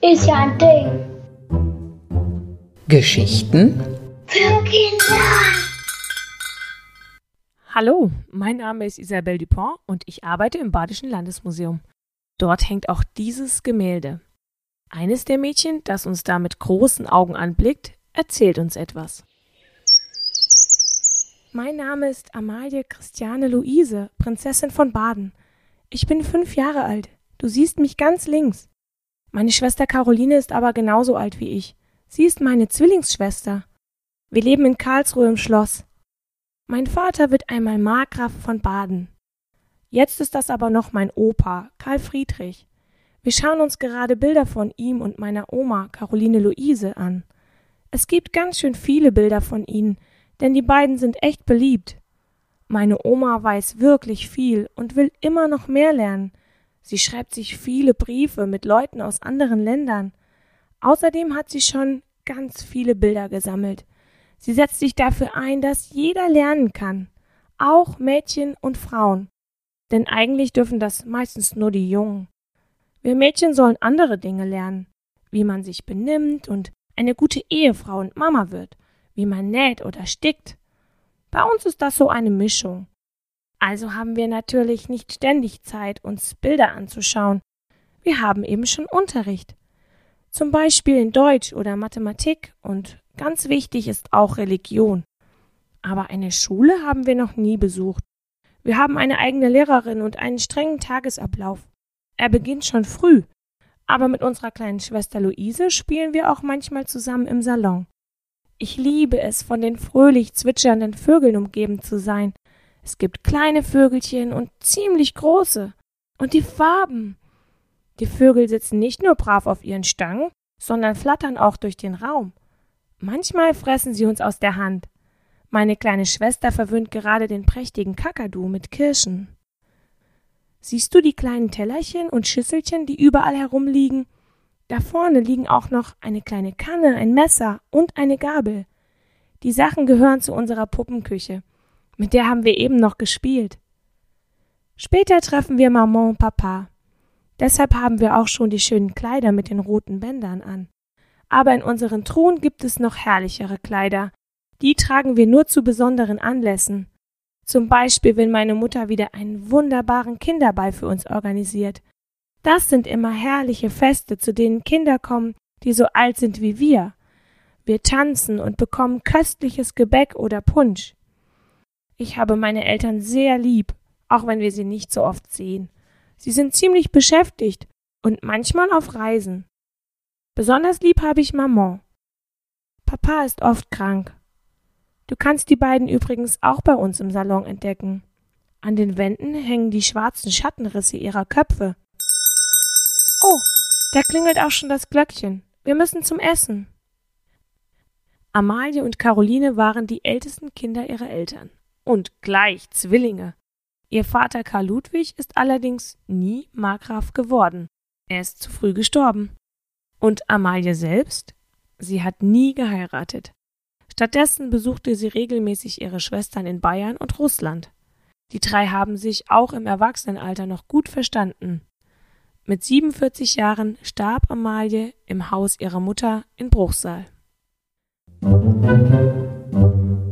Ist ja ein Ding. Geschichten Für Kinder. Hallo, mein Name ist Isabelle Dupont und ich arbeite im Badischen Landesmuseum. Dort hängt auch dieses Gemälde. Eines der Mädchen, das uns da mit großen Augen anblickt, erzählt uns etwas. Mein Name ist Amalie Christiane Luise, Prinzessin von Baden. Ich bin fünf Jahre alt. Du siehst mich ganz links. Meine Schwester Caroline ist aber genauso alt wie ich. Sie ist meine Zwillingsschwester. Wir leben in Karlsruhe im Schloss. Mein Vater wird einmal Markgraf von Baden. Jetzt ist das aber noch mein Opa, Karl Friedrich. Wir schauen uns gerade Bilder von ihm und meiner Oma, Caroline Luise, an. Es gibt ganz schön viele Bilder von ihnen, denn die beiden sind echt beliebt. Meine Oma weiß wirklich viel und will immer noch mehr lernen. Sie schreibt sich viele Briefe mit Leuten aus anderen Ländern. Außerdem hat sie schon ganz viele Bilder gesammelt. Sie setzt sich dafür ein, dass jeder lernen kann, auch Mädchen und Frauen. Denn eigentlich dürfen das meistens nur die Jungen. Wir Mädchen sollen andere Dinge lernen, wie man sich benimmt und eine gute Ehefrau und Mama wird, wie man näht oder stickt. Bei uns ist das so eine Mischung. Also haben wir natürlich nicht ständig Zeit, uns Bilder anzuschauen. Wir haben eben schon Unterricht. Zum Beispiel in Deutsch oder Mathematik und ganz wichtig ist auch Religion. Aber eine Schule haben wir noch nie besucht. Wir haben eine eigene Lehrerin und einen strengen Tagesablauf. Er beginnt schon früh. Aber mit unserer kleinen Schwester Luise spielen wir auch manchmal zusammen im Salon. Ich liebe es, von den fröhlich zwitschernden Vögeln umgeben zu sein. Es gibt kleine Vögelchen und ziemlich große. Und die Farben. Die Vögel sitzen nicht nur brav auf ihren Stangen, sondern flattern auch durch den Raum. Manchmal fressen sie uns aus der Hand. Meine kleine Schwester verwöhnt gerade den prächtigen Kakadu mit Kirschen. Siehst du die kleinen Tellerchen und Schüsselchen, die überall herumliegen? Da vorne liegen auch noch eine kleine Kanne, ein Messer und eine Gabel. Die Sachen gehören zu unserer Puppenküche. Mit der haben wir eben noch gespielt. Später treffen wir Maman und Papa. Deshalb haben wir auch schon die schönen Kleider mit den roten Bändern an. Aber in unseren Truhen gibt es noch herrlichere Kleider. Die tragen wir nur zu besonderen Anlässen. Zum Beispiel, wenn meine Mutter wieder einen wunderbaren Kinderball für uns organisiert. Das sind immer herrliche Feste, zu denen Kinder kommen, die so alt sind wie wir. Wir tanzen und bekommen köstliches Gebäck oder Punsch. Ich habe meine Eltern sehr lieb, auch wenn wir sie nicht so oft sehen. Sie sind ziemlich beschäftigt und manchmal auf Reisen. Besonders lieb habe ich Maman. Papa ist oft krank. Du kannst die beiden übrigens auch bei uns im Salon entdecken. An den Wänden hängen die schwarzen Schattenrisse ihrer Köpfe. Oh, da klingelt auch schon das Glöckchen. Wir müssen zum Essen. Amalie und Caroline waren die ältesten Kinder ihrer Eltern. Und gleich Zwillinge. Ihr Vater Karl Ludwig ist allerdings nie Markgraf geworden. Er ist zu früh gestorben. Und Amalie selbst? Sie hat nie geheiratet. Stattdessen besuchte sie regelmäßig ihre Schwestern in Bayern und Russland. Die drei haben sich auch im Erwachsenenalter noch gut verstanden. Mit 47 Jahren starb Amalie im Haus ihrer Mutter in Bruchsal. Musik